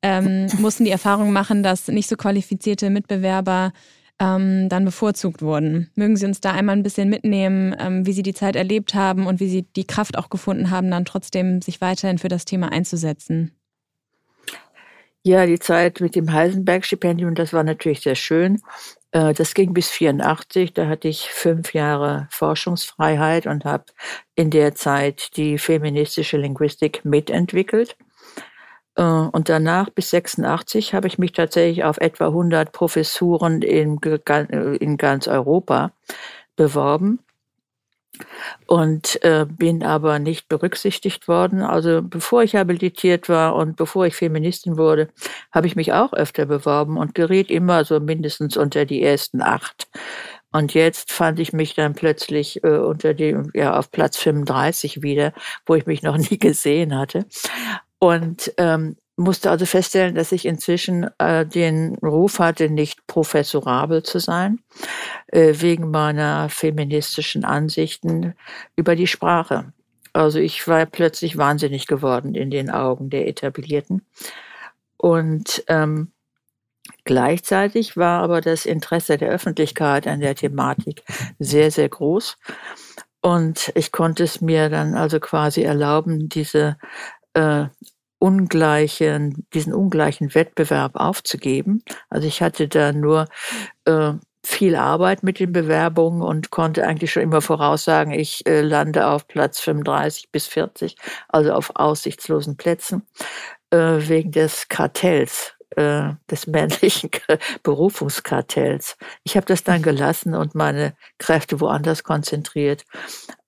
ähm, *laughs* mussten die Erfahrung machen, dass nicht so qualifizierte Mitbewerber ähm, dann bevorzugt wurden. Mögen Sie uns da einmal ein bisschen mitnehmen, ähm, wie Sie die Zeit erlebt haben und wie Sie die Kraft auch gefunden haben, dann trotzdem sich weiterhin für das Thema einzusetzen? Ja, die Zeit mit dem Heisenberg-Stipendium, das war natürlich sehr schön. Äh, das ging bis 84. Da hatte ich fünf Jahre Forschungsfreiheit und habe in der Zeit die feministische Linguistik mitentwickelt. Äh, und danach bis 86 habe ich mich tatsächlich auf etwa 100 Professuren in, in ganz Europa beworben und äh, bin aber nicht berücksichtigt worden. Also bevor ich habilitiert war und bevor ich Feministin wurde, habe ich mich auch öfter beworben und geriet immer so mindestens unter die ersten acht. Und jetzt fand ich mich dann plötzlich äh, unter dem, ja, auf Platz 35 wieder, wo ich mich noch *laughs* nie gesehen hatte. Und ähm, musste also feststellen, dass ich inzwischen äh, den Ruf hatte, nicht professorabel zu sein, äh, wegen meiner feministischen Ansichten über die Sprache. Also ich war plötzlich wahnsinnig geworden in den Augen der Etablierten. Und ähm, gleichzeitig war aber das Interesse der Öffentlichkeit an der Thematik sehr, sehr groß. Und ich konnte es mir dann also quasi erlauben, diese äh, ungleichen, diesen ungleichen Wettbewerb aufzugeben. Also ich hatte da nur äh, viel Arbeit mit den Bewerbungen und konnte eigentlich schon immer voraussagen, ich äh, lande auf Platz 35 bis 40, also auf aussichtslosen Plätzen, äh, wegen des Kartells, äh, des männlichen *laughs* Berufungskartells. Ich habe das dann gelassen und meine Kräfte woanders konzentriert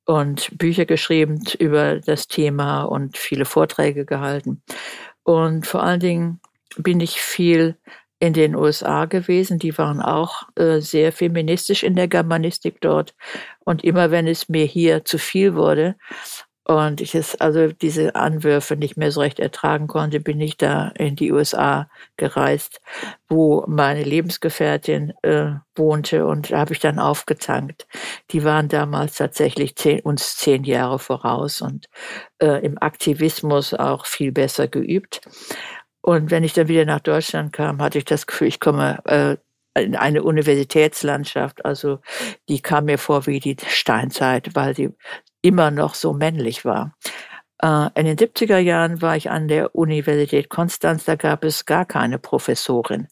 und Bücher geschrieben über das Thema und viele Vorträge gehalten. Und vor allen Dingen bin ich viel in den USA gewesen. Die waren auch äh, sehr feministisch in der Germanistik dort. Und immer wenn es mir hier zu viel wurde, und ich es also diese Anwürfe nicht mehr so recht ertragen konnte, bin ich da in die USA gereist, wo meine Lebensgefährtin äh, wohnte und habe ich dann aufgetankt. Die waren damals tatsächlich zehn, uns zehn Jahre voraus und äh, im Aktivismus auch viel besser geübt. Und wenn ich dann wieder nach Deutschland kam, hatte ich das Gefühl, ich komme äh, in eine Universitätslandschaft, also die kam mir vor wie die Steinzeit, weil sie immer noch so männlich war. Äh, in den 70er Jahren war ich an der Universität Konstanz, da gab es gar keine Professorin.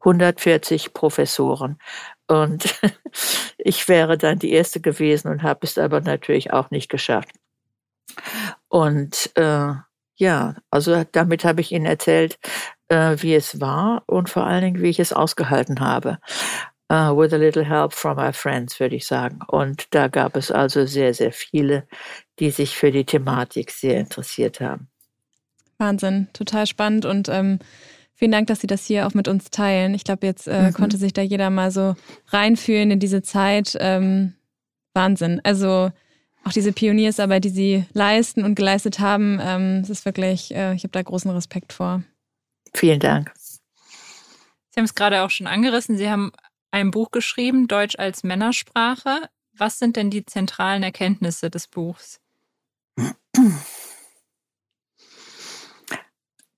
140 Professoren. Und *laughs* ich wäre dann die erste gewesen und habe es aber natürlich auch nicht geschafft. Und äh, ja, also damit habe ich Ihnen erzählt, äh, wie es war und vor allen Dingen, wie ich es ausgehalten habe uh, with a little help from our friends, würde ich sagen. Und da gab es also sehr, sehr viele, die sich für die Thematik sehr interessiert haben. Wahnsinn, total spannend und ähm, vielen Dank, dass Sie das hier auch mit uns teilen. Ich glaube, jetzt äh, mhm. konnte sich da jeder mal so reinfühlen in diese Zeit. Ähm, Wahnsinn. Also auch diese Pioniersarbeit, die Sie leisten und geleistet haben, ähm, das ist wirklich, äh, ich habe da großen Respekt vor. Vielen Dank. Sie haben es gerade auch schon angerissen. Sie haben ein Buch geschrieben, Deutsch als Männersprache. Was sind denn die zentralen Erkenntnisse des Buchs?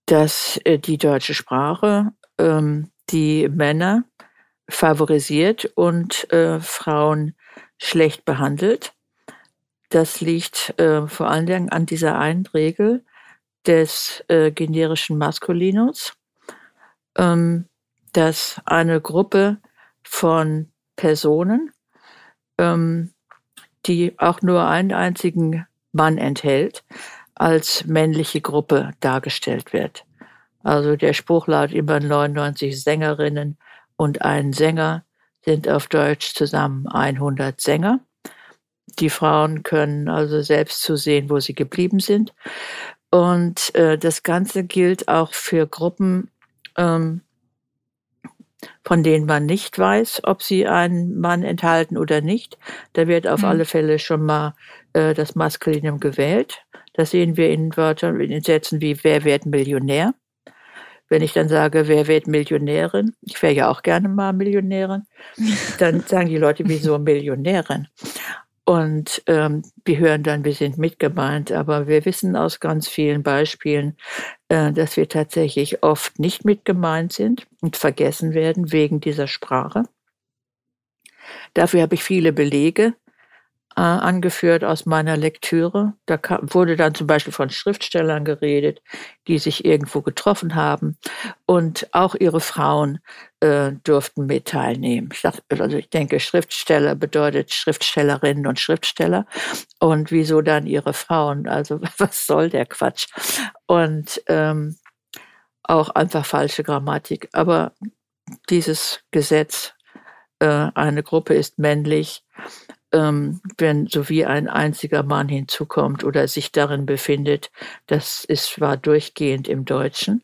Dass äh, die deutsche Sprache ähm, die Männer favorisiert und äh, Frauen schlecht behandelt. Das liegt äh, vor allen Dingen an dieser einen Regel des äh, generischen Maskulinums, ähm, dass eine Gruppe von Personen, ähm, die auch nur einen einzigen Mann enthält, als männliche Gruppe dargestellt wird. Also der Spruch lautet immer 99 Sängerinnen und ein Sänger sind auf Deutsch zusammen 100 Sänger. Die Frauen können also selbst zusehen, wo sie geblieben sind. Und äh, das Ganze gilt auch für Gruppen, ähm, von denen man nicht weiß, ob sie einen Mann enthalten oder nicht. Da wird auf mhm. alle Fälle schon mal äh, das Maskulinum gewählt. Das sehen wir in Wörtern, in Sätzen wie Wer wird Millionär? wenn ich dann sage, wer wird Millionärin? Ich wäre ja auch gerne mal Millionärin. *laughs* Dann sagen die Leute, wieso Millionärin? Und ähm, wir hören dann, wir sind mitgemeint, aber wir wissen aus ganz vielen Beispielen, äh, dass wir tatsächlich oft nicht mitgemeint sind und vergessen werden wegen dieser Sprache. Dafür habe ich viele Belege äh, angeführt aus meiner Lektüre. Da kam, wurde dann zum Beispiel von Schriftstellern geredet, die sich irgendwo getroffen haben. Und auch ihre Frauen äh, durften mit teilnehmen. Ich, dachte, also ich denke, Schriftsteller bedeutet Schriftstellerinnen und Schriftsteller. Und wieso dann ihre Frauen? Also *laughs* was soll der Quatsch? Und ähm, auch einfach falsche Grammatik. Aber dieses Gesetz, äh, eine Gruppe ist männlich, ähm, wenn so wie ein einziger Mann hinzukommt oder sich darin befindet, das ist, war durchgehend im Deutschen.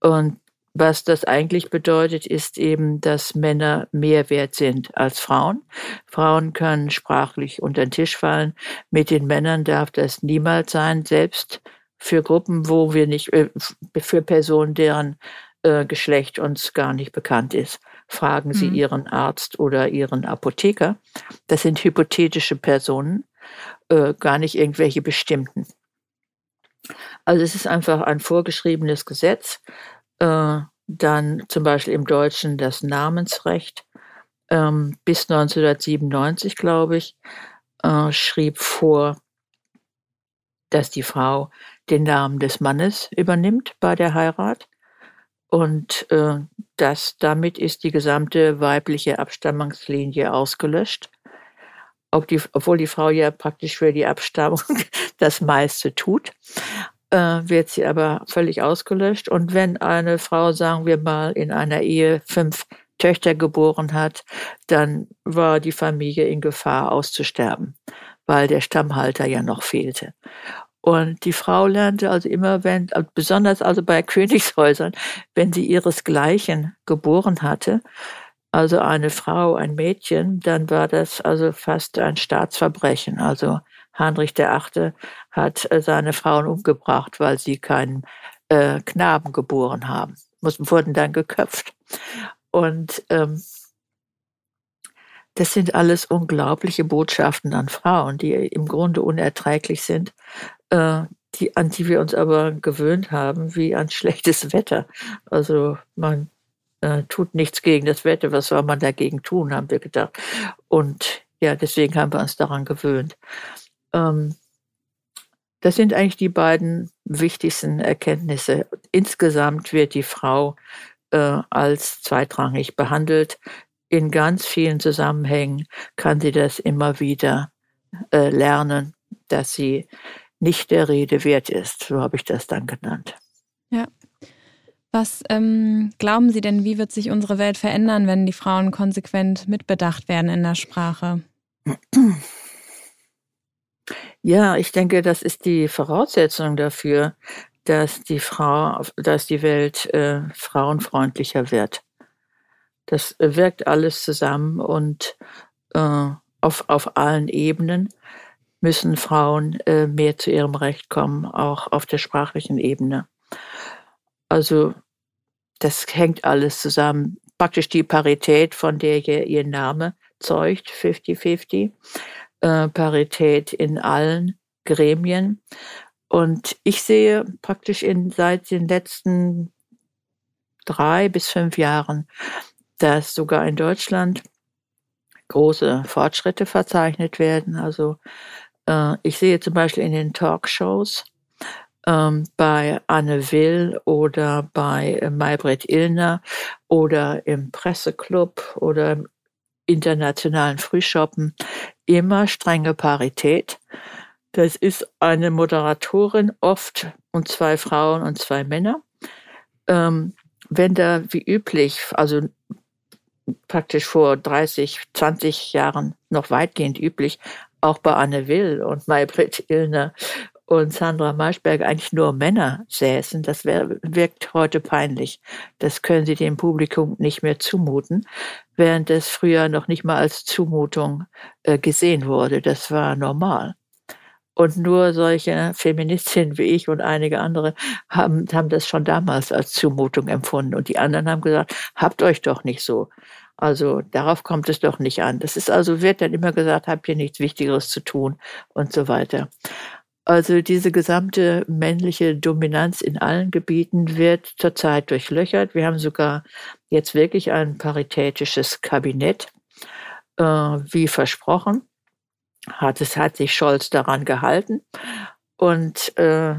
Und was das eigentlich bedeutet, ist eben, dass Männer mehr wert sind als Frauen. Frauen können sprachlich unter den Tisch fallen. Mit den Männern darf das niemals sein, selbst für Gruppen, wo wir nicht, äh, für Personen, deren äh, Geschlecht uns gar nicht bekannt ist fragen Sie mhm. Ihren Arzt oder Ihren Apotheker. Das sind hypothetische Personen, äh, gar nicht irgendwelche bestimmten. Also es ist einfach ein vorgeschriebenes Gesetz. Äh, dann zum Beispiel im Deutschen das Namensrecht. Ähm, bis 1997, glaube ich, äh, schrieb vor, dass die Frau den Namen des Mannes übernimmt bei der Heirat. Und äh, das, damit ist die gesamte weibliche Abstammungslinie ausgelöscht. Ob die, obwohl die Frau ja praktisch für die Abstammung *laughs* das meiste tut, äh, wird sie aber völlig ausgelöscht. Und wenn eine Frau, sagen wir mal, in einer Ehe fünf Töchter geboren hat, dann war die Familie in Gefahr auszusterben, weil der Stammhalter ja noch fehlte. Und die Frau lernte also immer, wenn, besonders also bei *laughs* Königshäusern, wenn sie ihresgleichen geboren hatte, also eine Frau, ein Mädchen, dann war das also fast ein Staatsverbrechen. Also Heinrich VIII. hat äh, seine Frauen umgebracht, weil sie keinen äh, Knaben geboren haben. Mussten, wurden dann geköpft. Und ähm, das sind alles unglaubliche Botschaften an Frauen, die im Grunde unerträglich sind, äh, die, an die wir uns aber gewöhnt haben, wie an schlechtes Wetter. Also man äh, tut nichts gegen das Wetter, was soll man dagegen tun, haben wir gedacht. Und ja, deswegen haben wir uns daran gewöhnt. Ähm, das sind eigentlich die beiden wichtigsten Erkenntnisse. Insgesamt wird die Frau äh, als zweitrangig behandelt in ganz vielen Zusammenhängen kann sie das immer wieder äh, lernen, dass sie nicht der Rede wert ist. So habe ich das dann genannt. Ja. Was ähm, glauben Sie denn, wie wird sich unsere Welt verändern, wenn die Frauen konsequent mitbedacht werden in der Sprache? Ja, ich denke, das ist die Voraussetzung dafür, dass die Frau, dass die Welt äh, frauenfreundlicher wird. Das wirkt alles zusammen und äh, auf, auf allen Ebenen müssen Frauen äh, mehr zu ihrem Recht kommen, auch auf der sprachlichen Ebene. Also das hängt alles zusammen. Praktisch die Parität, von der hier ihr Name zeugt, 50-50. Äh, Parität in allen Gremien. Und ich sehe praktisch in, seit den letzten drei bis fünf Jahren dass sogar in Deutschland große Fortschritte verzeichnet werden. Also äh, ich sehe zum Beispiel in den Talkshows ähm, bei Anne Will oder bei äh, Maybrit Illner oder im Presseclub oder im internationalen Frühshoppen immer strenge Parität. Das ist eine Moderatorin, oft und zwei Frauen und zwei Männer. Ähm, wenn da wie üblich, also praktisch vor 30, 20 Jahren noch weitgehend üblich, auch bei Anne Will und Maybrit Illner und Sandra Maischberg eigentlich nur Männer säßen. Das wär, wirkt heute peinlich. Das können sie dem Publikum nicht mehr zumuten, während es früher noch nicht mal als Zumutung äh, gesehen wurde. Das war normal. Und nur solche Feministinnen wie ich und einige andere haben, haben das schon damals als Zumutung empfunden. Und die anderen haben gesagt, habt euch doch nicht so. Also darauf kommt es doch nicht an. Das ist also, wird dann immer gesagt, habt ihr nichts Wichtigeres zu tun und so weiter. Also diese gesamte männliche Dominanz in allen Gebieten wird zurzeit durchlöchert. Wir haben sogar jetzt wirklich ein paritätisches Kabinett, äh, wie versprochen. Hat es hat sich Scholz daran gehalten und äh,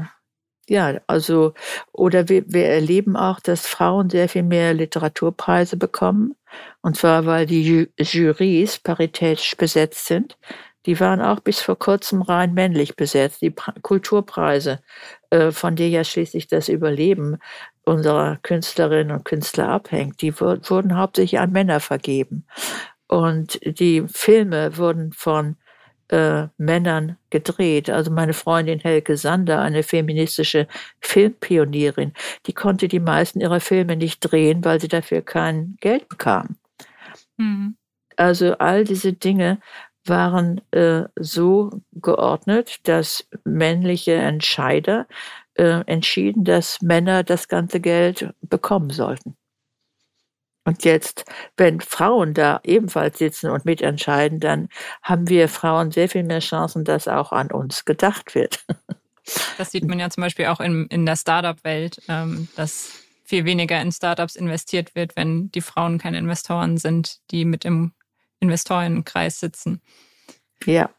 ja, also, oder wir, wir erleben auch, dass Frauen sehr viel mehr Literaturpreise bekommen. Und zwar, weil die Jurys paritätisch besetzt sind. Die waren auch bis vor kurzem rein männlich besetzt. Die Kulturpreise, äh, von der ja schließlich das Überleben unserer Künstlerinnen und Künstler abhängt, die wurden hauptsächlich an Männer vergeben. Und die Filme wurden von äh, Männern gedreht. Also meine Freundin Helke Sander, eine feministische Filmpionierin, die konnte die meisten ihrer Filme nicht drehen, weil sie dafür kein Geld bekam. Mhm. Also all diese Dinge waren äh, so geordnet, dass männliche Entscheider äh, entschieden, dass Männer das ganze Geld bekommen sollten. Und jetzt, wenn Frauen da ebenfalls sitzen und mitentscheiden, dann haben wir Frauen sehr viel mehr Chancen, dass auch an uns gedacht wird. *laughs* Das sieht man ja zum Beispiel auch in, in der Startup-Welt, ähm, dass viel weniger in Startups investiert wird, wenn die Frauen keine Investoren sind, die mit im Investorenkreis sitzen. Ja.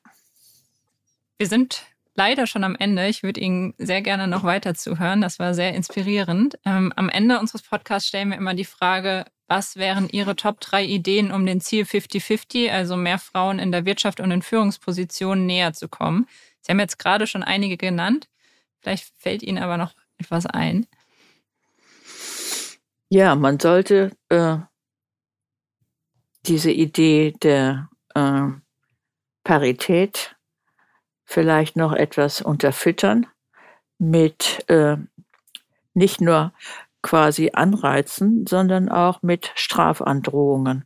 Wir sind leider schon am Ende. Ich würde Ihnen sehr gerne noch weiter zuhören. Das war sehr inspirierend. Ähm, am Ende unseres Podcasts stellen wir immer die Frage, was wären Ihre Top drei Ideen, um dem Ziel 50-50, also mehr Frauen in der Wirtschaft und in Führungspositionen näher zu kommen? Sie haben jetzt gerade schon einige genannt. Vielleicht fällt Ihnen aber noch etwas ein. Ja, man sollte äh, diese Idee der äh, Parität vielleicht noch etwas unterfüttern mit äh, nicht nur quasi Anreizen, sondern auch mit Strafandrohungen.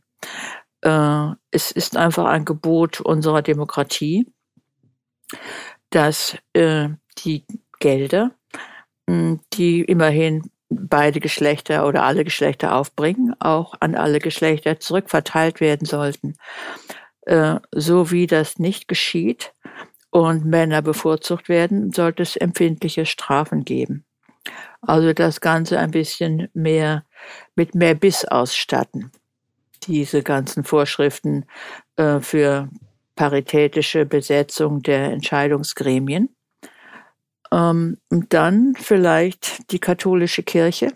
Äh, es ist einfach ein Gebot unserer Demokratie, dass äh, die Gelder, die immerhin beide Geschlechter oder alle Geschlechter aufbringen, auch an alle Geschlechter zurückverteilt werden sollten. Äh, so wie das nicht geschieht und Männer bevorzugt werden, sollte es empfindliche Strafen geben. Also das Ganze ein bisschen mehr mit mehr Biss ausstatten. Diese ganzen Vorschriften äh, für paritätische Besetzung der Entscheidungsgremien. Ähm, und dann vielleicht die katholische Kirche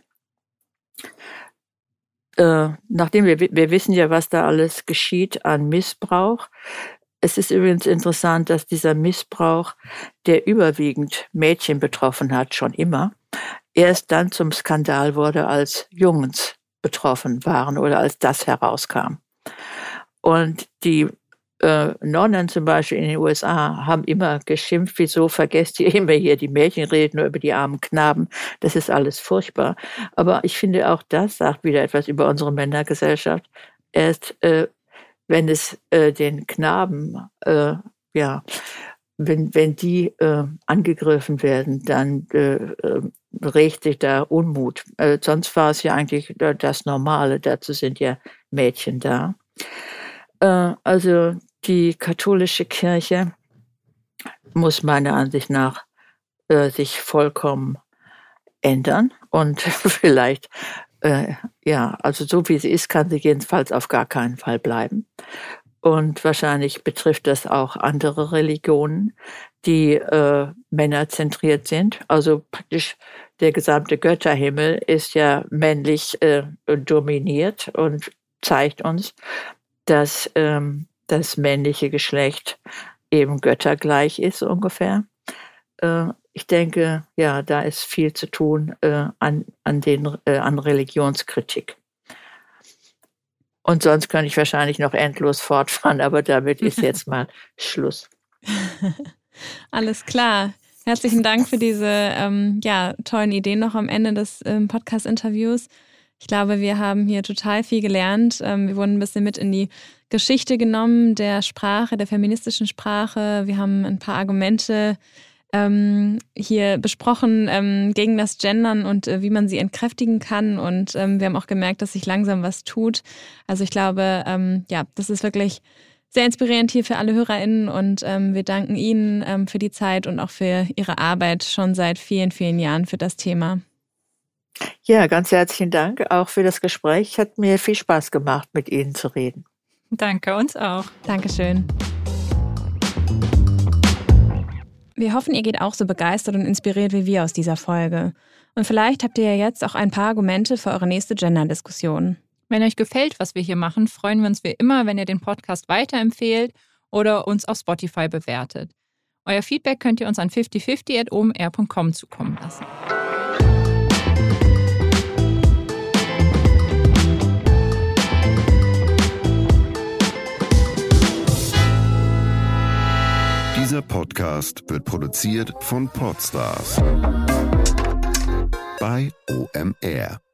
äh, nachdem wir, wir wissen ja, was da alles geschieht an Missbrauch. Es ist übrigens interessant, dass dieser Missbrauch, der überwiegend Mädchen betroffen hat, schon immer, erst dann zum Skandal wurde, als Jungs betroffen waren oder als das herauskam. Und die äh, Nonnen zum Beispiel in den USA haben immer geschimpft, wieso vergesst ihr immer hier die Mädchen, redet nur über die armen Knaben. Das ist alles furchtbar. Aber ich finde auch das sagt wieder etwas über unsere Männergesellschaft. Erst äh, wenn es äh, den Knaben, äh, ja, wenn, wenn die äh, angegriffen werden, dann äh, äh, regt sich da Unmut. Äh, sonst war es ja eigentlich das Normale. Dazu sind ja Mädchen da. Äh, also die katholische Kirche muss meiner Ansicht nach äh, sich vollkommen ändern und *laughs* vielleicht, äh, ja, also so wie sie ist, kann sie jedenfalls auf gar keinen Fall bleiben. Und wahrscheinlich betrifft das auch andere Religionen, die äh, männerzentriert sind. Also praktisch der gesamte Götterhimmel ist ja männlich äh, dominiert und zeigt uns, dass ähm, das männliche Geschlecht eben göttergleich ist ungefähr. Äh, ich denke, ja, da ist viel zu tun äh, an, an, den, äh, an Religionskritik. Und sonst könnte ich wahrscheinlich noch endlos fortfahren, aber damit ist jetzt *laughs* mal Schluss. *laughs* Alles klar. Herzlichen Dank für diese ähm, ja, tollen Ideen noch am Ende des ähm, Podcast-Interviews. Ich glaube, wir haben hier total viel gelernt. Ähm, wir wurden ein bisschen mit in die Geschichte genommen, der Sprache, der feministischen Sprache. Wir haben ein paar Argumente ähm, hier besprochen ähm, gegen das Gendern und äh, wie man sie entkräftigen kann. Und ähm, wir haben auch gemerkt, dass sich langsam was tut. Also ich glaube, ähm, ja, das ist wirklich sehr inspirierend hier für alle HörerInnen und ähm, wir danken Ihnen ähm, für die Zeit und auch für Ihre Arbeit schon seit vielen, vielen Jahren für das Thema. Ja, ganz herzlichen Dank auch für das Gespräch. Hat mir viel Spaß gemacht, mit Ihnen zu reden. Danke, uns auch. Dankeschön. Wir hoffen, ihr geht auch so begeistert und inspiriert wie wir aus dieser Folge. Und vielleicht habt ihr ja jetzt auch ein paar Argumente für eure nächste Gender-Diskussion. Wenn euch gefällt, was wir hier machen, freuen wir uns wie immer, wenn ihr den Podcast weiterempfehlt oder uns auf Spotify bewertet. Euer Feedback könnt ihr uns an 5050.omr.com zukommen lassen. Dieser Podcast wird produziert von Podstars bei OMR.